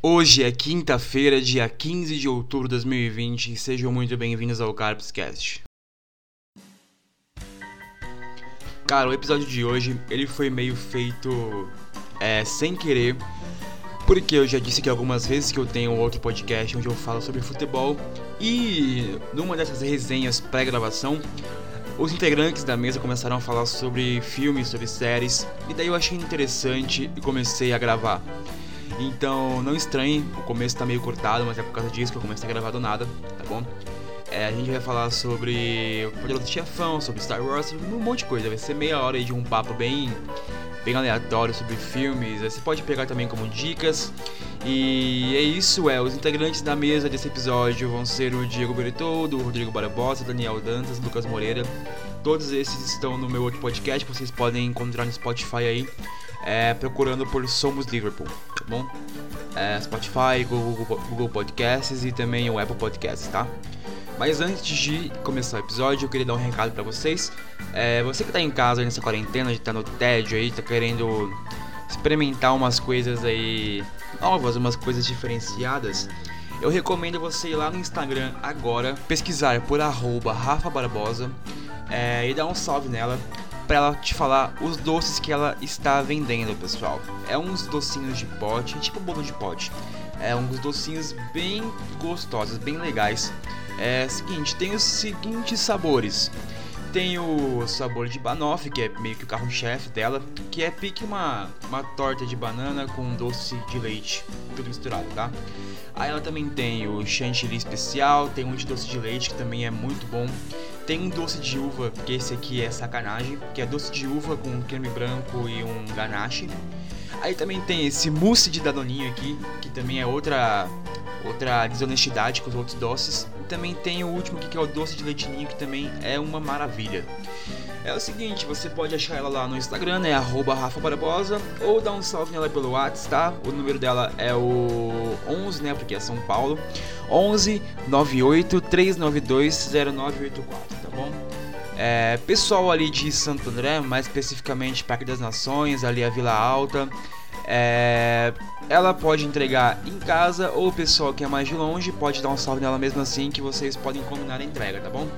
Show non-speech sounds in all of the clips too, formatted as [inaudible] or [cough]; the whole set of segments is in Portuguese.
Hoje é quinta-feira, dia 15 de outubro de 2020 e sejam muito bem-vindos ao Carpscast. Cara, o episódio de hoje ele foi meio feito é, sem querer, porque eu já disse que algumas vezes que eu tenho outro podcast onde eu falo sobre futebol e numa dessas resenhas pré-gravação os integrantes da mesa começaram a falar sobre filmes, sobre séries, e daí eu achei interessante e comecei a gravar. Então não estranhe, o começo tá meio cortado, mas é por causa disso que eu comecei a gravar do nada, tá bom? É, a gente vai falar sobre o Poderoso Chefão, sobre Star Wars, um monte de coisa. Vai ser meia hora aí de um papo bem, bem aleatório sobre filmes. Você pode pegar também como dicas. E é isso, é. Os integrantes da mesa desse episódio vão ser o Diego Bertoldo, o Rodrigo Barbosa, Daniel Dantas, Lucas Moreira. Todos esses estão no meu outro podcast que vocês podem encontrar no Spotify aí, é, procurando por Somos Liverpool, tá bom? É, Spotify, Google, Google Podcasts e também o Apple Podcasts, tá? Mas antes de começar o episódio, eu queria dar um recado para vocês. É, você que tá em casa nessa quarentena, tá no tédio aí, tá querendo experimentar umas coisas aí novas, umas coisas diferenciadas, eu recomendo você ir lá no Instagram agora, pesquisar por arroba Rafa Barbosa é, e dar um salve nela para ela te falar os doces que ela está vendendo, pessoal. É uns docinhos de pote, tipo bolo de pote. É uns docinhos bem gostosos, bem legais. É seguinte, tem os seguintes sabores. Tem o sabor de banoffee, que é meio que o carro-chefe dela, que é pique uma, uma torta de banana com doce de leite, tudo misturado, tá? Aí ela também tem o chantilly especial, tem um de doce de leite que também é muito bom. Tem um doce de uva, que esse aqui é sacanagem, que é doce de uva com creme branco e um ganache. Aí também tem esse mousse de danoninho aqui, que também é outra outra desonestidade com os outros doces. E também tem o último aqui que é o doce de leitinho, que também é uma maravilha. É o seguinte, você pode achar ela lá no Instagram, é arroba Rafa Barbosa, ou dar um salve nela pelo WhatsApp, tá? O número dela é o 11, né, porque é São Paulo, 11 98 392 0984, tá bom? É, pessoal ali de Santo André, mais especificamente Parque das Nações, ali a Vila Alta, é, ela pode entregar em casa ou o pessoal que é mais de longe pode dar um salve nela mesmo assim que vocês podem combinar a entrega, tá bom?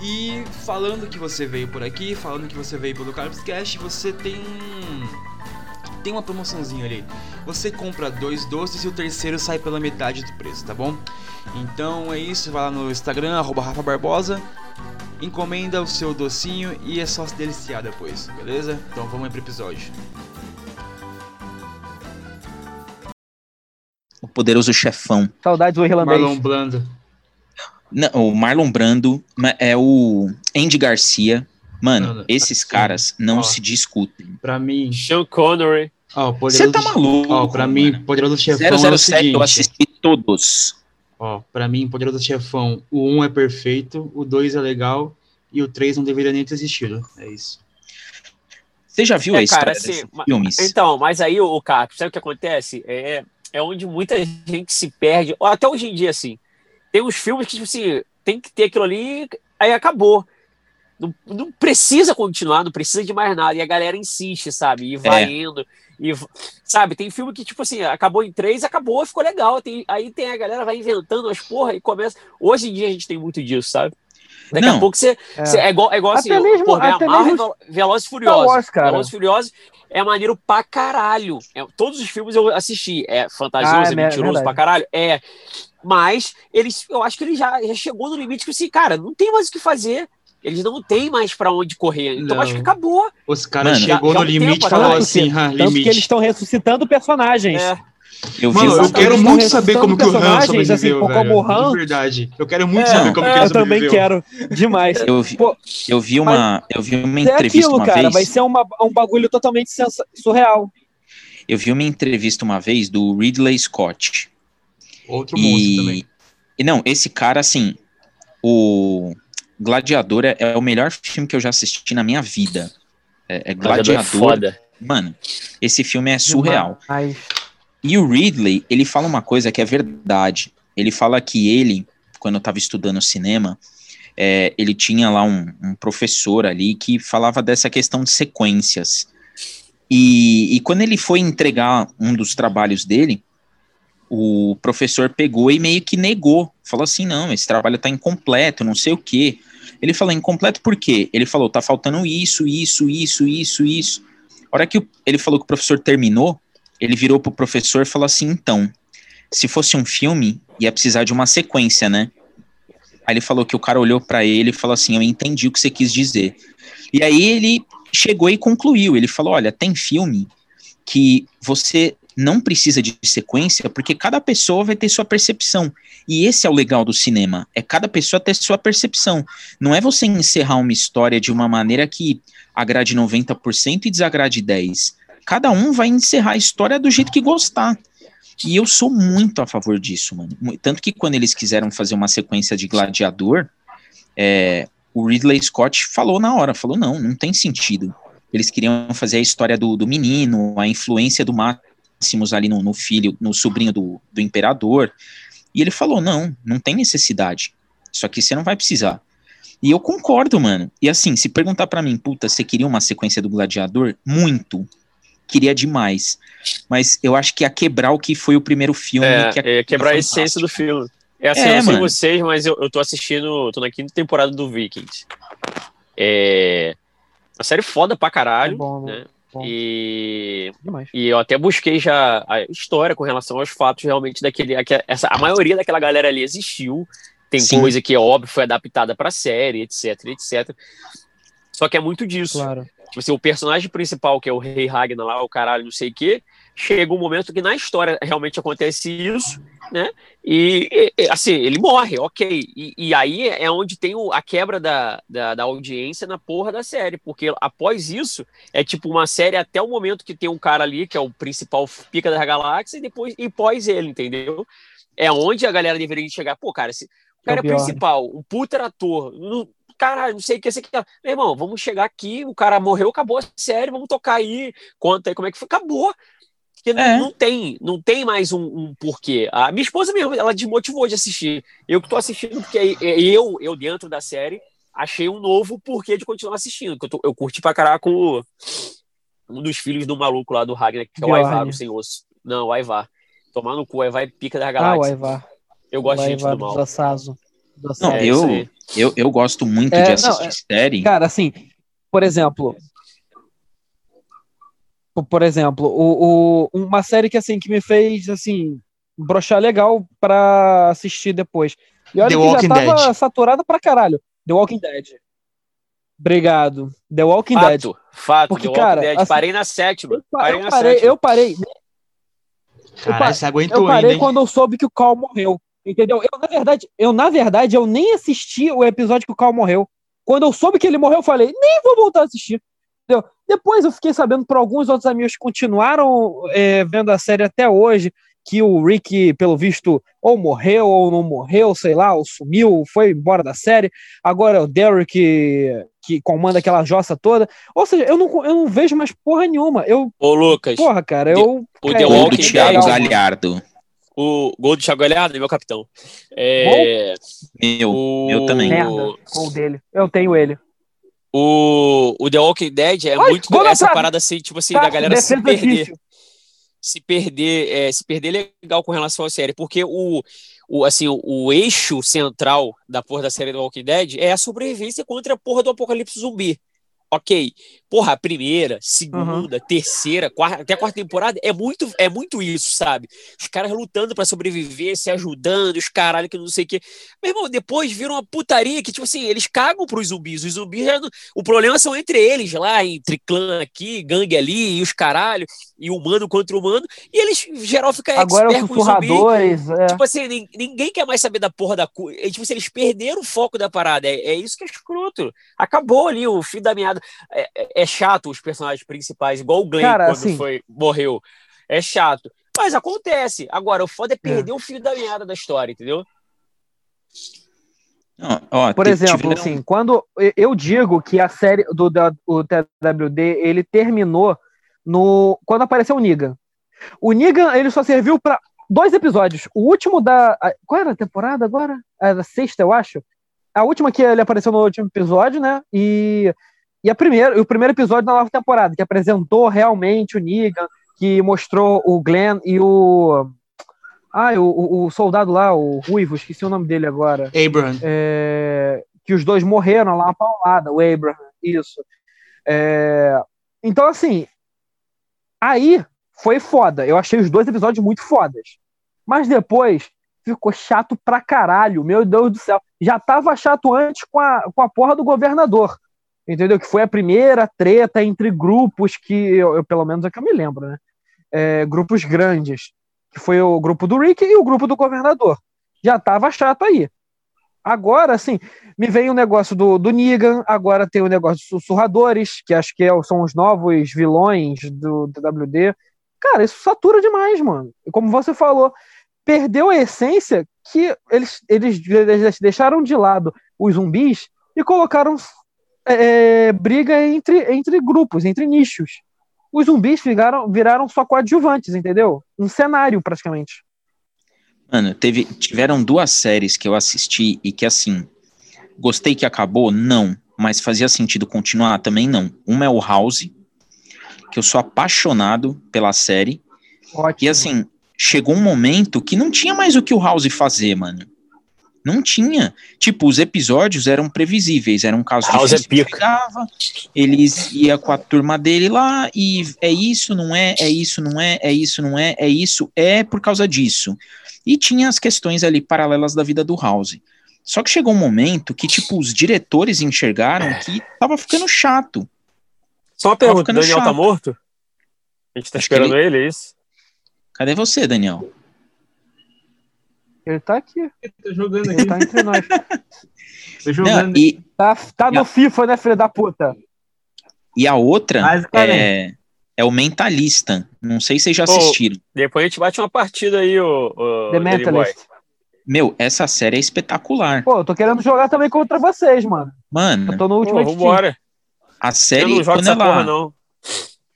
E falando que você veio por aqui, falando que você veio pelo Carbscast, você tem tem uma promoçãozinha ali. Você compra dois doces e o terceiro sai pela metade do preço, tá bom? Então é isso, vai lá no Instagram, arroba Rafa Barbosa, encomenda o seu docinho e é só se deliciar depois, beleza? Então vamos aí pro episódio. O poderoso chefão. Saudades do irlandês. Marlon Brando. Não, o Marlon Brando é o Andy Garcia. Mano, Mano, esses assim, caras não ó. se discutem. Pra mim, Sean Connery. Você tá maluco? Ó, pra mim, mano. poderoso chefão é o 007 eu seguinte. assisti todos. Ó, pra mim, Poderoso Chefão, o 1 é perfeito, o 2 é legal e o 3 não deveria nem ter existido. É isso. Você já viu a É, história cara, assim, filmes? Então, mas aí, o Cap, sabe o que acontece? É, é onde muita gente se perde, ou até hoje em dia, assim. Tem uns filmes que, tipo assim, tem que ter aquilo ali, aí acabou. Não, não precisa continuar, não precisa de mais nada. E a galera insiste, sabe? E vai É. indo. E, sabe, tem filme que, tipo assim, acabou em três, acabou, ficou legal. Tem, aí tem a galera vai inventando as porra e começa. Hoje em dia a gente tem muito disso, sabe? Daqui Não. a pouco você. É. você- É, igual, é igual Até assim, mesmo- pô, vem a até Marvel, mesmo Velozes e Furiosos. Wars, cara. Velozes e Furiosos é maneiro pra caralho. É, todos os filmes eu assisti. É fantasioso, Ah, é é, me- mentiroso verdade. pra caralho? É. Mas eles, eu acho que ele já, já chegou no limite que assim, cara, não tem mais o que fazer. Eles não têm mais pra onde correr. Então Não. acho que acabou. Os caras chegou já- no já tem limite e falou assim, que- ah, Tanto que limite. eles estão ressuscitando personagens. É. Eu vi Mano, eu quero muito saber como que o Han personagens, sobreviveu, assim, como o velho. Han- De verdade. Eu quero muito É, saber como que É, ele eu também sobreviveu. quero. Demais. [laughs] eu vi, Pô, eu vi uma, eu vi uma é entrevista aquilo, uma cara. vez. Vai ser uma, um bagulho totalmente surreal. Eu vi uma entrevista uma vez do Ridley Scott. Outro monstro E, também. e não, esse cara, assim, o Gladiador é, é o melhor filme que eu já assisti na minha vida. É, é Gladiador é. Mano, esse filme é surreal. E o Ridley, ele fala uma coisa que é verdade. Ele fala que ele, quando eu tava estudando cinema, é, ele tinha lá um, um professor ali que falava dessa questão de sequências. E, e quando ele foi entregar um dos trabalhos dele, o professor pegou e meio que negou. Falou assim: não, esse trabalho tá incompleto, não sei o quê. Ele falou: incompleto por quê? Ele falou: tá faltando isso, isso, isso, isso, isso. A hora que ele falou que o professor terminou, ele virou pro professor e falou assim: então, se fosse um filme, ia precisar de uma sequência, né? Aí ele falou que o cara olhou pra ele e falou assim: eu entendi o que você quis dizer. E aí ele chegou e concluiu. Ele falou: olha, tem filme que você não precisa de sequência, porque cada pessoa vai ter sua percepção. E esse é o legal do cinema, é cada pessoa ter sua percepção. Não é você encerrar uma história de uma maneira que agrade 90% e desagrade 10. Cada um vai encerrar a história do jeito que gostar. E eu sou muito a favor disso, mano. Tanto que quando eles quiseram fazer uma sequência de Gladiador, é, o Ridley Scott falou na hora, falou, não, não tem sentido. Eles queriam fazer a história do, do menino, a influência do Máximos ali no, no filho, no sobrinho do, do imperador. E ele falou, não, não tem necessidade. Isso aqui você não vai precisar. E eu concordo, mano. E assim, se perguntar pra mim, puta, você queria uma sequência do Gladiador? Muito. Queria demais. Mas eu acho que ia quebrar o que foi o primeiro filme. É, que é quebrar a essência do filme. É assim, É, eu não sei vocês, mas eu, eu tô assistindo, tô na quinta temporada do Vikings. É. Uma série foda pra É caralho. bom, né? Bom. E, demais. e eu até busquei já a história com relação aos fatos realmente daquele. aque- Essa, a maioria daquela galera ali existiu. Tem Sim. coisa que é óbvio, foi adaptada pra série, etc, etc. Só que é muito disso. Claro. Tipo assim, o personagem principal, que é o Rei Ragnar lá, o caralho, não sei o quê, chega um momento que na história realmente acontece isso, né? E, e, assim, ele morre, ok. E, e aí é onde tem o- a quebra da, da, da audiência na porra da série, porque após isso, é tipo uma série até o momento que tem um cara ali, que é o principal pica da galáxia, e depois, e pós ele, entendeu? É onde a galera deveria chegar. Pô, cara, se, o cara é, É o principal, um puta ator, não- caralho, não sei o que, sei o que. Meu irmão, vamos chegar aqui, o cara morreu, acabou a série, vamos tocar aí, conta aí como é que foi, acabou. Porque não- É. não, tem, não tem mais um, um porquê. A minha esposa mesmo, ela desmotivou de assistir. Eu que tô assistindo, porque eu, eu dentro da série, achei um novo porquê de continuar assistindo. que Eu, tô- eu curti pra caraca o, um dos filhos do maluco lá do Ragnar, que é o. Aivar, o sem osso. Não, o Aivar. Tomar no cu, o Aivar é pica da Ah, o galáxia. Aivar. eu gosto o de gente Aivar do mal. Assazo. Não. É, eu, eu, eu gosto muito É, de não, assistir série. Cara, assim, por exemplo. Po- Por exemplo, o, o- uma série que assim que me fez assim brochar legal pra assistir depois. E olha The que Walking já tava Dead. saturada pra caralho. The Walking Dead. Obrigado. The Walking Dead. Fato, fato. Porque, The Walking cara, Dead. assim, parei na sétima. Eu, pa- parei eu na parei, sétima. eu parei, Caralho, você aguentou eu parei ainda, quando eu soube que o Carl morreu. Entendeu? Eu, na verdade, eu, na verdade, eu nem assisti o episódio que o Carl morreu. Quando eu soube que ele morreu, eu falei, nem vou voltar a assistir. Entendeu? Depois eu fiquei sabendo por alguns outros amigos que continuaram é, vendo a série até hoje, que o Rick, pelo visto, ou morreu ou não morreu, sei lá, ou sumiu, foi embora da série. Agora é o Derek que, que comanda aquela jossa toda. Ou seja, eu não, eu não vejo mais porra nenhuma. Eu, Ô, Lucas, porra, cara, eu. o The eu Gol do Walking Thiago mano. Galhardo. o gol do Thiago Galhardo, meu capitão. É, Meu, o, eu também. Merda, gol dele. Eu tenho ele. O, o The Walking Dead é Ai, muito na essa parada assim, tipo assim, Tá, da galera se perder. difícil. se perder, é, se perder legal com relação à série, porque o, o assim, o, o eixo central da porra da série do Walking Dead é a sobrevivência contra a porra do apocalipse zumbi. Ok, porra, a primeira, segunda, terceira, quarta, até a quarta temporada é muito, é muito isso, sabe? Os caras lutando pra sobreviver, se ajudando, os caralho que não sei o quê. Meu irmão, depois viram uma putaria que, tipo assim, eles cagam pros zumbis. Os zumbis já não... O problema são entre eles lá, entre clã aqui, gangue ali, e os caralho, e humano contra humano, e eles, geral, fica Agora expert os com zumbi. sussurradores. É. Tipo assim, nin- ninguém quer mais saber da porra da cu. É, tipo assim, eles perderam o foco da parada. É, é isso que é escroto. Acabou ali o fim da meada. É, é- é chato os personagens principais, igual o Glenn Cara, quando assim- foi, morreu. É chato. Mas acontece. Agora, o foda é perder o fio da meada da história, entendeu? Não, ó, Por exemplo, tiveram- assim, quando eu- digo que a série do da- o TWD ele terminou no quando apareceu o Negan. O Negan ele só serviu para dois episódios. O último da a- qual era a temporada agora? Era a sexta, eu acho. A última que ele apareceu no último episódio, né? E e a primeira, o primeiro episódio da nova temporada que apresentou realmente o Negan, que mostrou o Glenn e o Ah, o, o, soldado lá, o Ruivo, esqueci o nome dele agora. Abraham. É, que os dois morreram lá, uma paulada, o Abraham, isso. É, então, assim, aí foi foda. Eu achei os dois episódios muito fodas. Mas depois ficou chato pra caralho, meu Deus do céu. Já tava chato antes com a, com a porra do governador. Entendeu? Que foi a primeira treta entre grupos que, eu, eu pelo menos é que eu me lembro, né? É, grupos grandes que foi o grupo do Rick e o grupo do governador. Já tava chato aí. Agora, assim, me vem o negócio do, do Negan, agora tem o negócio dos sussurradores, que acho que é, são os novos vilões do, do WD. Cara, isso satura demais, mano. Como você falou, perdeu a essência que eles, eles deixaram de lado os zumbis e colocaram é, briga entre, entre grupos, entre nichos os zumbis viraram, viraram só coadjuvantes, entendeu? Um cenário, praticamente. Mano, teve, tiveram duas séries que eu assisti e que, assim, gostei que acabou? Não. Mas fazia sentido continuar? Também não. Uma é o House, que eu sou apaixonado pela série. Ótimo. E, assim, chegou um momento que não tinha mais o que o House fazer, mano. Não tinha. Tipo, os episódios eram previsíveis, era um caso House é chegava, eles ia com a turma dele lá e é isso, não é, é isso, não é, é isso, não é, é isso, é por causa disso. E tinha as questões ali paralelas da vida do House. Só que chegou um momento que, tipo, os diretores enxergaram que tava ficando chato. Só uma pergunta, Daniel tá chato. tá morto? A gente tá Acho esperando ele... ele, é isso? Cadê você, Daniel? Ele tá aqui. Ele tá jogando Ele tá entre nós. Tô jogando. Não, e, tá tá no a, FIFA, né, filho da puta? E a outra é, é o Mentalista. Não sei se vocês já assistiram. Oh, depois a gente bate uma partida aí, o, o The Mentalist. Meu, essa série é espetacular. Pô, eu tô querendo jogar também contra vocês, mano. Mano. Eu tô no último Pô, vambora. A série, quando ela, porra, não.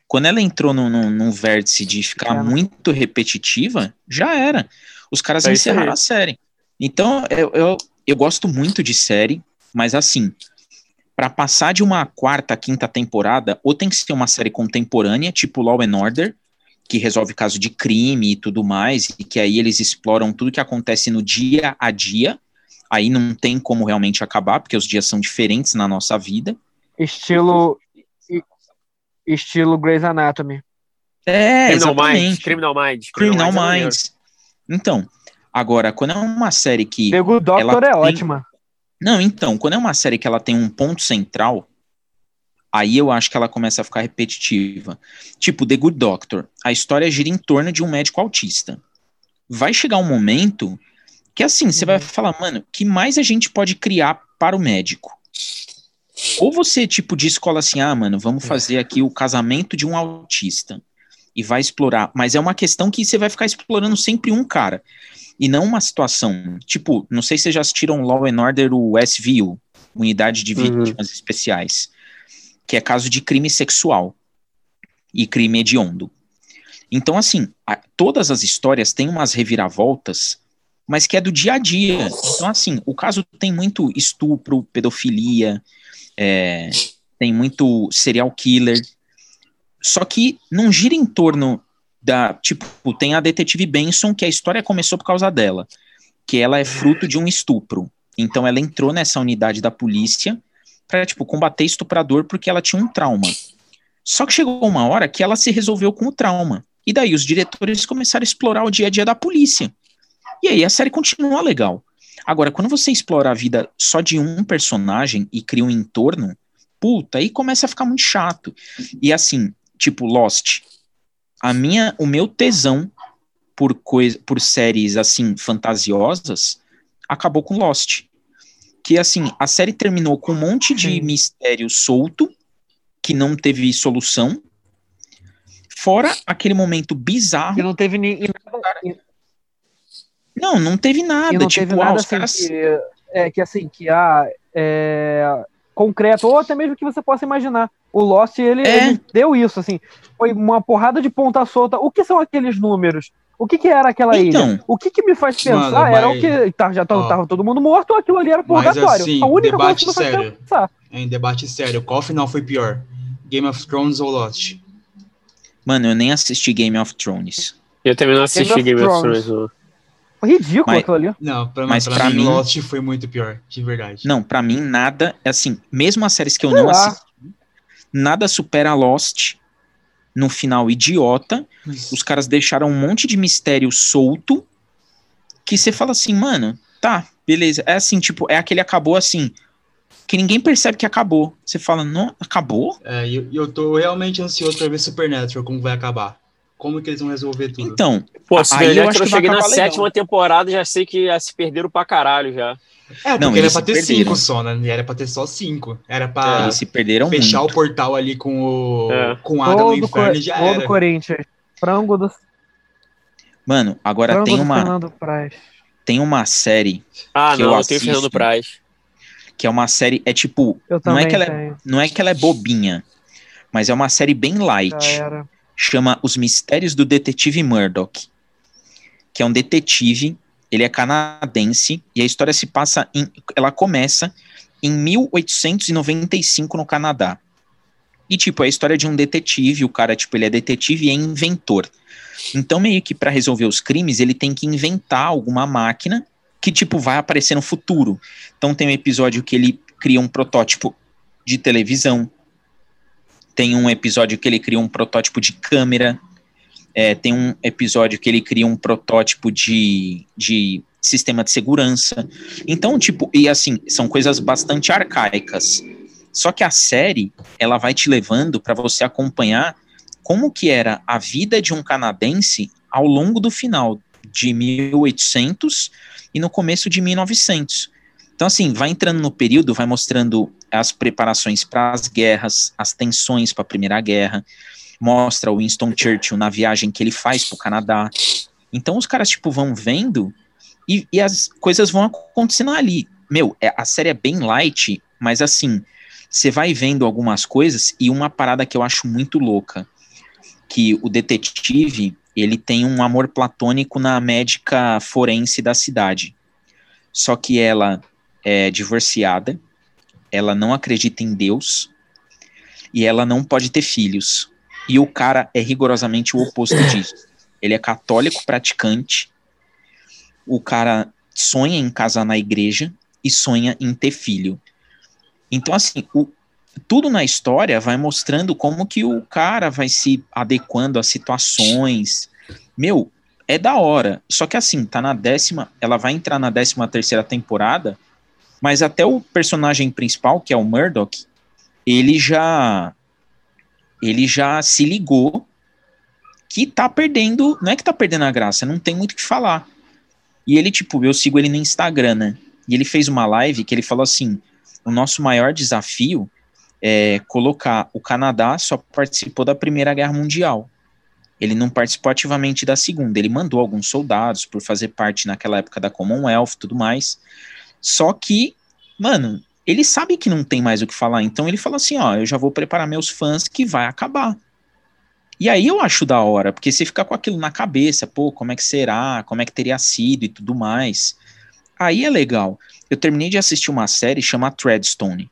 quando ela entrou num, num, num vértice de ficar é. muito repetitiva, já era os caras é encerraram a série. Então, eu, eu, eu gosto muito de série, mas assim, para passar de uma quarta, quinta temporada, ou tem que ser uma série contemporânea, tipo Law and Order, que resolve caso de crime e tudo mais, e que aí eles exploram tudo que acontece no dia a dia. Aí não tem como realmente acabar, porque os dias são diferentes na nossa vida. Estilo estilo Grey's Anatomy. É, Criminal exatamente. Minds. Criminal Minds. Criminal, Criminal Minds. Então, agora, quando é uma série que. The Good Doctor é tem... ótima. Não, então, quando é uma série que ela tem um ponto central, aí eu acho que ela começa a ficar repetitiva. Tipo, The Good Doctor. A história gira em torno de um médico autista. Vai chegar um momento que, assim, você uhum. vai falar, mano, que mais a gente pode criar para o médico? Ou você, tipo, de escola assim, ah, mano, vamos fazer aqui o casamento de um autista e vai explorar, mas é uma questão que você vai ficar explorando sempre um cara e não uma situação. Tipo, não sei se vocês já assistiram Law and Order, o SVU, Unidade de uhum. Vítimas uhum. Especiais, que é caso de crime sexual e crime hediondo. Então, assim, a, todas as histórias têm umas reviravoltas, mas que é do dia a dia. Então, assim, o caso tem muito estupro, pedofilia, é, tem muito serial killer, só que não gira em torno da. Tipo, tem a detetive Benson, que a história começou por causa dela. Que ela é fruto de um estupro. Então ela entrou nessa unidade da polícia para tipo, combater estuprador porque ela tinha um trauma. Só que chegou uma hora que ela se resolveu com o trauma. E daí os diretores começaram a explorar o dia a dia da polícia. E aí a série continua legal. Agora, quando você explora a vida só de um personagem e cria um entorno, puta, aí começa a ficar muito chato. E assim, tipo Lost. A minha, o meu tesão por coisa, por séries assim fantasiosas acabou com Lost. Que assim, a série terminou com um monte de mistério solto que não teve solução. Fora aquele momento bizarro. Que não teve ninguém. Não, não teve nada. não tipo, teve nada ah, assim caras... que, é, que assim, que ah, é, concreto, ou até mesmo que você possa imaginar. O Lost, ele, é. ele, deu isso, assim. Foi uma porrada de ponta solta. O que são aqueles números? O que, que era aquela então, ilha? O que, que me faz pensar mano, era o que tá, já tava, tava, todo mundo morto, aquilo ali era purgatório. Mas, assim, a única debate coisa que me sério. pensar. Em debate sério, qual final foi pior? Game of Thrones ou Lost? Mano, eu nem assisti Game of Thrones. Eu também não assisti Game, Game of, Thrones. Thrones. Foi ridículo Mas- aquilo ali. Não, pra, Mas pra, pra mim, mim- Lost foi muito pior, de verdade. Não, pra mim nada, é assim, mesmo as séries que eu Sei não lá. assisti, nada supera Lost no final idiota. Os caras deixaram um monte de mistério solto que você fala assim, mano, tá, beleza. É assim, tipo, é aquele acabou assim, que ninguém percebe que acabou. Você fala, não, acabou? É, e eu, e eu tô realmente ansioso pra ver Supernatural, como vai acabar. Como que eles vão resolver tudo. Então, Pô, Aí se eu Supernatural acho eu que vai cheguei na legal. sétima temporada já sei que já se perderam pra caralho já. é, porque não, era eles pra ter perderam. cinco só, né? Era pra ter só cinco. Era pra eles se perderam fechar muito. o portal ali com o É. com a Todo, inferno e já todo era. Corinthians. Frango do, Mano, agora frango tem do uma, Fernando Praz. tem uma série Ah, Que não, eu eu tenho assisto. Fernando Praz. que é uma série, é tipo, Eu Não é que ela é- não é que ela é bobinha, mas é uma série bem Já light. era. Chama Os Mistérios do Detetive Murdoch, que é um detetive, ele é canadense e a história se passa em, ela começa em 1895 no Canadá. E tipo, é a história de um detetive, o cara tipo, ele é detetive e é inventor. Então meio que para resolver os crimes, ele tem que inventar alguma máquina que tipo vai aparecer no futuro. Então tem um episódio que ele cria um protótipo de televisão, tem um episódio que ele cria um protótipo de câmera. É, tem um episódio que ele cria um protótipo de, de sistema de segurança. Então, tipo, e assim, são coisas bastante arcaicas. Só que a série, ela vai te levando para você acompanhar como que era a vida de um canadense ao longo do final de 1800 e no começo de 1900. Então, assim, vai entrando no período, vai mostrando as preparações para as guerras, as tensões para a Primeira Guerra, mostra o Winston Churchill na viagem que ele faz para o Canadá. Então, os caras, tipo, vão vendo e, e as coisas vão acontecendo ali. Meu, é- a série é bem light, mas assim, você vai vendo algumas coisas e uma parada que eu acho muito louca, que o detetive, ele tem um amor platônico na médica forense da cidade. Só que ela é divorciada, ela não acredita em Deus e ela não pode ter filhos. E o cara é rigorosamente o oposto disso. Ele é católico praticante, o cara sonha em casar na igreja e sonha em ter filho. Então, assim, o- tudo na história vai mostrando como que o cara vai se adequando às situações. Meu, é da hora. Só que assim, tá na décima, ela vai entrar na décima terceira temporada, mas até o personagem principal, que é o Murdoch, ele já ele já se ligou que tá perdendo, não é que tá perdendo a graça, não tem muito o que falar. E ele, tipo, eu sigo ele no Instagram, né? E ele fez uma live que ele falou assim: o nosso maior desafio é colocar o Canadá só participou da Primeira Guerra Mundial. Ele não participou ativamente da Segunda. Ele mandou alguns soldados por fazer parte naquela época da Commonwealth e tudo mais. Só que, mano, ele sabe que não tem mais o que falar. Então ele fala assim: ó, eu já vou preparar meus fãs que vai acabar. E aí eu acho da hora, porque você fica com aquilo na cabeça, pô, como é que será, como é que teria sido e tudo mais. Aí é legal. Eu terminei de assistir uma série chamada Treadstone.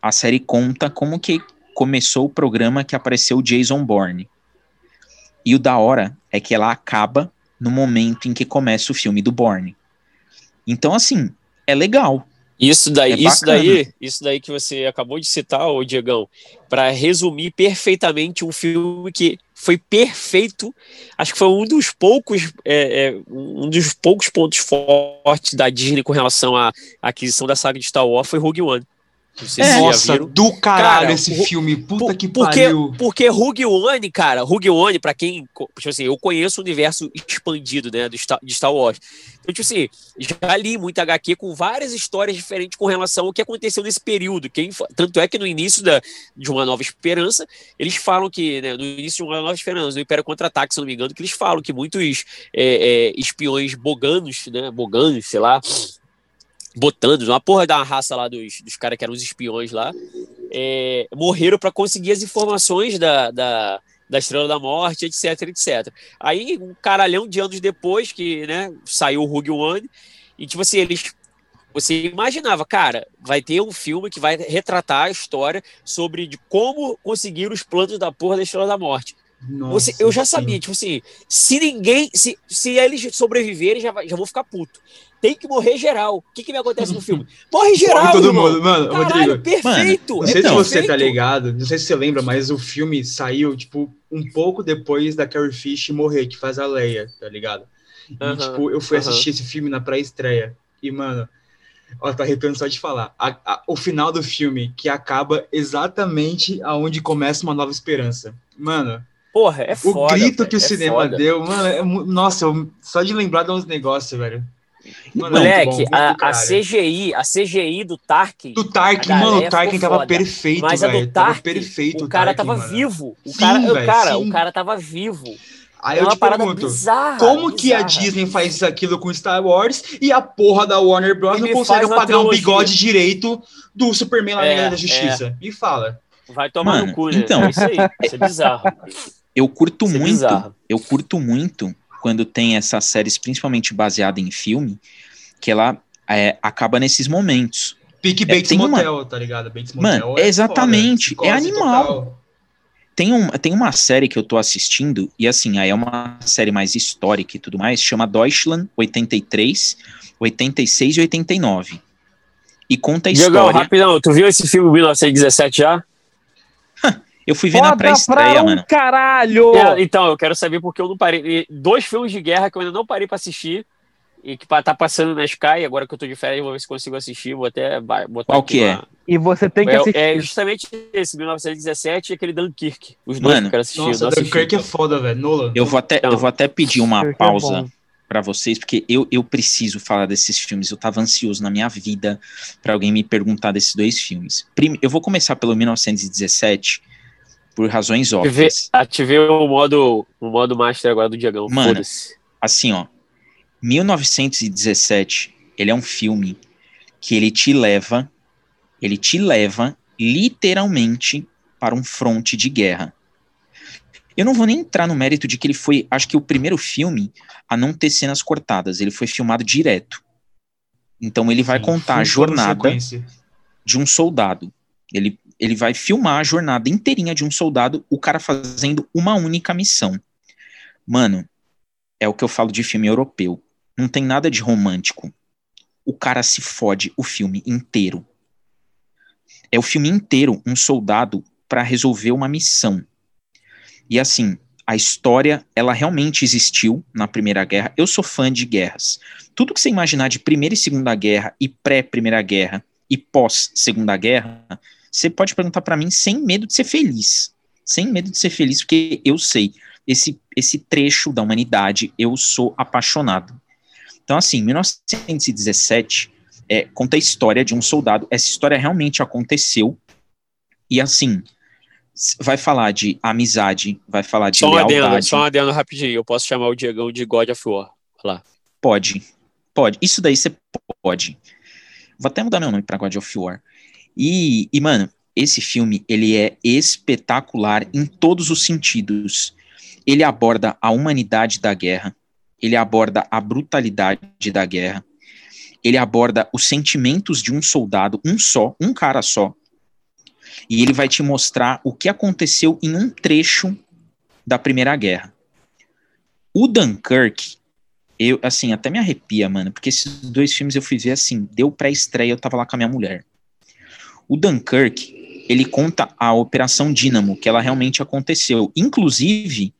A série conta como que começou o programa que apareceu o Jason Bourne. E o da hora é que ela acaba no momento em que começa o filme do Bourne. Então, assim, é legal. Isso daí, É isso daí, isso daí que você acabou de citar, ô Diegão, para resumir perfeitamente um filme que foi perfeito. Acho que foi um dos poucos, é, é, um dos poucos pontos fortes da Disney com relação à aquisição da saga de Star Wars foi Rogue One. Já Nossa, do caralho Cara, esse filme. Puta Por- que porque, pariu. porque Rogue One, cara, Rogue One, pra quem. Tipo assim, eu conheço o universo expandido, né, do Star, de Star Wars. Então, tipo assim, já li muito HQ com várias histórias diferentes com relação ao que aconteceu nesse período. Quem, tanto é que no início da, de Uma Nova Esperança, eles falam que, né, no início de Uma Nova Esperança, no Império Contra-Ataque, se não me engano, que eles falam que muitos é, é, espiões boganos, né, boganos, sei lá, botanos, uma porra da raça lá dos, dos caras que eram os espiões lá, é, morreram para conseguir as informações da, da, da Estrela da Morte, etc, etc. Aí, um caralhão de anos depois que né, saiu o Rogue One, e tipo assim, eles. Você imaginava, cara, vai ter um filme que vai retratar a história sobre de como conseguir os planos da porra da Estrela da Morte. Você, eu já sabia, tipo assim, se ninguém, se, se eles sobreviverem, já, já vou ficar puto. Tem que morrer geral. O que, que me acontece no [laughs] filme? Morre geral, Morre todo irmão. mundo. Mano, Caralho, Rodrigo, perfeito. Não sei Então, se você tá perfeito. ligado, não sei se você lembra, mas o filme saiu, tipo, um pouco depois da Carrie Fish morrer, que faz a Leia, tá ligado? E, Aham, tipo, eu fui aham. assistir esse filme na pré-estreia. E, mano, ó, tá arrepiando só de falar. A- a- o final do filme, que acaba exatamente aonde começa uma nova esperança. Mano, Porra, é o foda. grito velho, que o é cinema foda. deu, mano, é nossa, eu- só de lembrar de uns negócios, velho. Mano, é Moleque, bom, a, do a. CGI, a CGI do Tarkin, Do Tarkin, A mano, o galera Tarkin tava foda. perfeito, mas a velho. do Tava Tarkin, perfeito o cara Tarkin, tava mano. vivo. O Sim, cara, o velho, cara, sim. o cara tava vivo. Aí é eu te parada pergunto, bizarra. como que a bizarra. Disney faz aquilo com Star Wars e a porra da Warner Bros. Não consegue pagar um trilogia. bigode direito do Superman lá na É, Liga da Justiça? Me fala. Vai tomar Mano, no cu, né? então. É isso aí. Isso é bizarro. Eu curto Isso é muito, bizarro. eu curto muito quando tem essas séries, principalmente baseada em filme, que ela é, acaba nesses momentos. Pique É, Bates tem uma- Motel, tá ligado? Bates Mano, Motel exatamente, foda, é animal. total. Tem, um, tem uma série que eu tô assistindo, e assim, aí é uma série mais histórica e tudo mais, chama Deutschland 83, 86 e 89. E conta a história. rapidão, tu viu esse filme 1917 já? Eu fui ver na Foda pré-estreia, pra um mano. caralho! É, então, eu quero saber porque eu não parei. Dois filmes de guerra que eu ainda não parei pra assistir. E que tá passando na Sky, agora que eu tô de férias, vou ver se consigo assistir. Vou até botar Qual aqui que é? uma- E você tem que É, assistir. é justamente esse, 1917 e aquele Dunkirk. Os dois Mano, que eu quero assistir. Nossa. Dunkirk é foda, velho. Nolan. Eu vou até, Então, eu vou até pedir uma Dunkirk é pausa bom. pra vocês, porque eu, eu preciso falar desses filmes. Eu tava ansioso na minha vida pra alguém me perguntar desses dois filmes. Prime- eu vou começar pelo 1917 por razões Ativei, óbvias. ativei o modo, o modo master agora do Diagão. Mano. Assim, ó, 1917, ele é um filme que ele te leva, ele te leva literalmente para um fronte de guerra. Eu não vou nem entrar no mérito de que ele foi, acho que o primeiro filme a não ter cenas cortadas, ele foi filmado direto. Então ele vai Sim, contar a jornada de um soldado. Ele, ele vai filmar a jornada inteirinha de um soldado, o cara fazendo uma única missão. Mano, é o que eu falo de filme europeu. Não tem nada de romântico. O cara se fode o filme inteiro. É o filme inteiro um soldado para resolver uma missão. E assim, a história, ela realmente existiu na Primeira Guerra. Eu sou fã de guerras. Tudo que você imaginar de Primeira e Segunda Guerra e pré-Primeira Guerra e pós-Segunda Guerra, você pode perguntar para mim sem medo de ser feliz. Sem medo de ser feliz, porque eu sei, esse, esse trecho da humanidade, eu sou apaixonado. Então, assim, 1917 é, conta a história de um soldado. Essa história realmente aconteceu. E, assim, vai falar de amizade, vai falar de Só um adendo, lealdade. só um adendo rapidinho. Eu posso chamar o Diagão de God of War. Lá. Pode. Pode. Isso daí você pode. Vou até mudar meu nome pra God of War. E, e, mano, esse filme, ele é espetacular em todos os sentidos. Ele aborda a humanidade da guerra. Ele aborda a brutalidade da guerra. Ele aborda os sentimentos de um soldado, um só, um cara só. E ele vai te mostrar o que aconteceu em um trecho da Primeira Guerra. O Dunkirk, eu, assim, até me arrepia, mano, porque esses dois filmes eu fui ver assim, deu pré-estreia, eu tava lá com a minha mulher. O Dunkirk, ele conta a Operação Dínamo, que ela realmente aconteceu. Inclusive,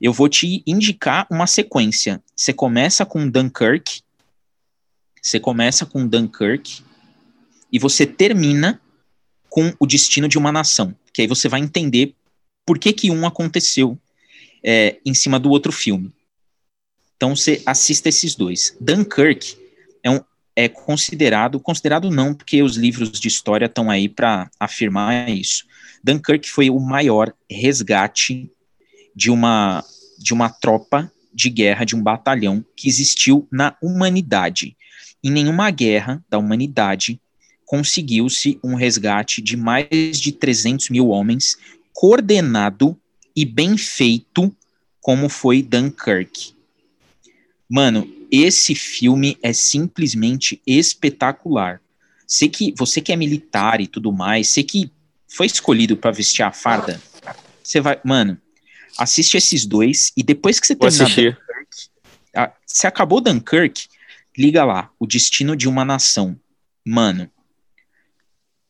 eu vou te indicar uma sequência. Você começa com Dunkirk, você começa com Dunkirk, e você termina com o destino de uma nação. Que aí você vai entender por que, que um aconteceu é, em cima do outro filme. Então você assista esses dois. Dunkirk é, um, é considerado, considerado não, porque os livros de história estão aí para afirmar isso. Dunkirk foi o maior resgate de uma de uma tropa de guerra, de um batalhão que existiu na humanidade. Em nenhuma guerra da humanidade conseguiu-se um resgate de mais de 300 mil homens, coordenado e bem feito, como foi Dunkirk. Mano, esse filme é simplesmente espetacular. Sei que você que é militar e tudo mais, sei que foi escolhido para vestir a farda. Você vai, mano, Assiste esses dois e depois que você terminar. Ah, se acabou Dunkirk, liga lá, o destino de uma nação. Mano,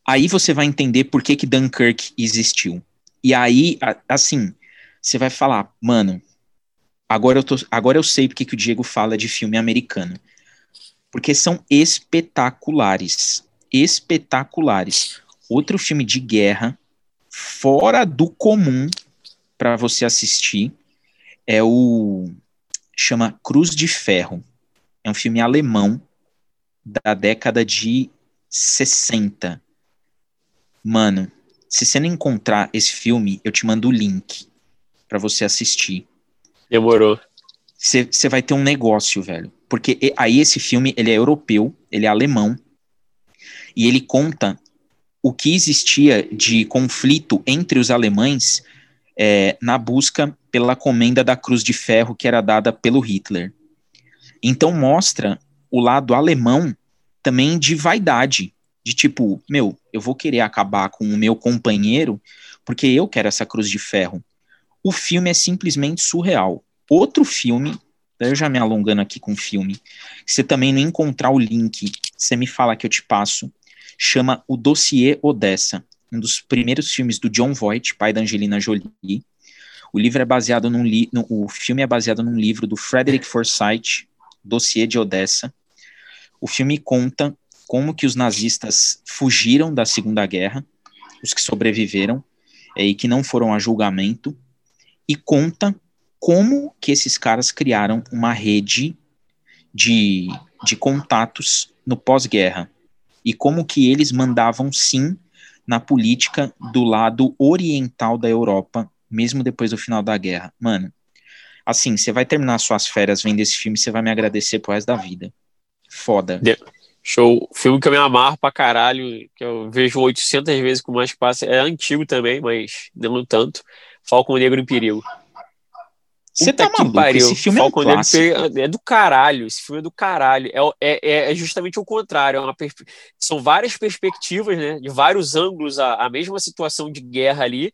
aí você vai entender por que que Dunkirk existiu. E aí, a- assim, você vai falar, mano, agora eu, tô, agora eu sei porque que o Diego fala de filme americano. Porque são espetaculares. Espetaculares. Outro filme de guerra, fora do comum para você assistir, é o chama Cruz de Ferro. É um filme alemão da década de 60. Mano, se você não encontrar esse filme, eu te mando o link pra você assistir. Demorou. Você vai ter um negócio, velho. Porque aí esse filme, ele é europeu, ele é alemão, e ele conta o que existia de conflito entre os alemães é, na busca pela comenda da Cruz de Ferro que era dada pelo Hitler. Então mostra o lado alemão também de vaidade, de tipo, meu, eu vou querer acabar com o meu companheiro porque eu quero essa Cruz de Ferro. O filme é simplesmente surreal. Outro filme, eu já me alongando aqui com filme, se você também não encontrar o link, você me fala que eu te passo, chama O Dossiê Odessa, um dos primeiros filmes do John Voight, pai da Angelina Jolie. O livro é baseado num li no, o filme é baseado num livro do Frederick Forsyth, Dossiê de Odessa. O filme conta como que os nazistas fugiram da Segunda Guerra, os que sobreviveram é, e que não foram a julgamento, e conta como que esses caras criaram uma rede de, de contatos no pós-guerra e como que eles mandavam sim na política do lado oriental da Europa, mesmo depois do final da guerra. Mano, assim, você vai terminar suas férias vendo esse filme, você vai me agradecer pro resto da vida. Foda. Show. Filme que eu me amarro pra caralho, que eu vejo 800 vezes com mais passa. É antigo também, mas não tanto. Falcão Negro em Perigo. Você tá maluco? Esse filme é um Negro em clássico. Perigo é do caralho. Esse filme é do caralho. É, é, é justamente o contrário. É perspe- São várias perspectivas, né? De vários ângulos, a, a mesma situação de guerra ali,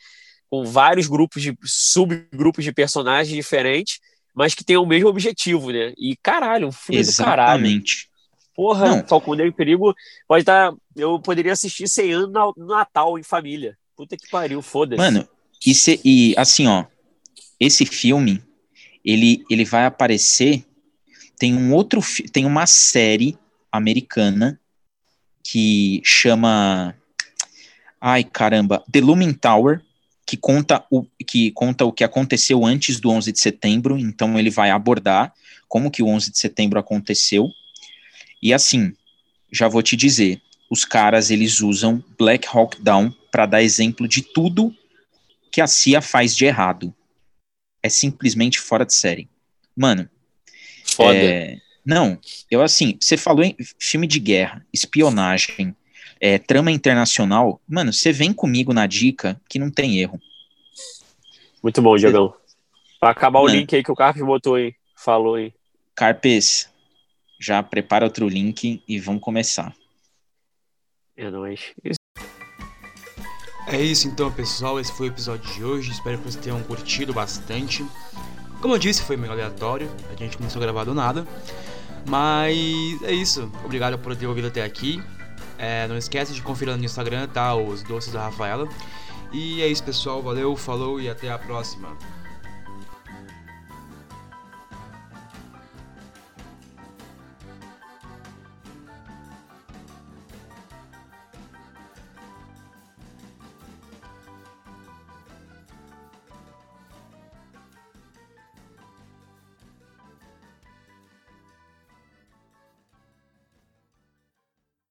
com vários grupos de subgrupos de personagens diferentes, mas que têm o mesmo objetivo, né? E caralho, um filme do caralho. Exatamente. Porra, Não. Falcão Negro em Perigo pode estar. Eu poderia assistir 100 anos no Natal em família. Puta que pariu, foda-se. Mano, e, cê- e assim, ó, esse filme, ele, ele vai aparecer. Tem um outro, tem uma série americana que chama, ai caramba, The Looming Tower, que conta o que conta o que aconteceu antes do 11 de setembro. Então ele vai abordar como que o 11 de setembro aconteceu. E assim, já vou te dizer, os caras eles usam Black Hawk Down para dar exemplo de tudo que a CIA faz de errado. É simplesmente fora de série. Mano, foda. é, não, eu assim, você falou em filme de guerra, espionagem, é, trama internacional, mano, você vem comigo na dica que não tem erro. Muito bom, Diogão. Pra acabar o Mano. link aí que o Carpes botou aí. Falou aí. Carpes, já prepara outro link e vamos começar. É nóis. É isso então, pessoal. Esse foi o episódio de hoje. Espero que vocês tenham curtido bastante. Como eu disse, foi meio aleatório. A gente começou a gravar do nada. Mas é isso. Obrigado por ter ouvido até aqui. É, não esquece de conferir no Instagram, tá? Os doces da Rafaela. E é isso, pessoal. Valeu, falou e até a próxima.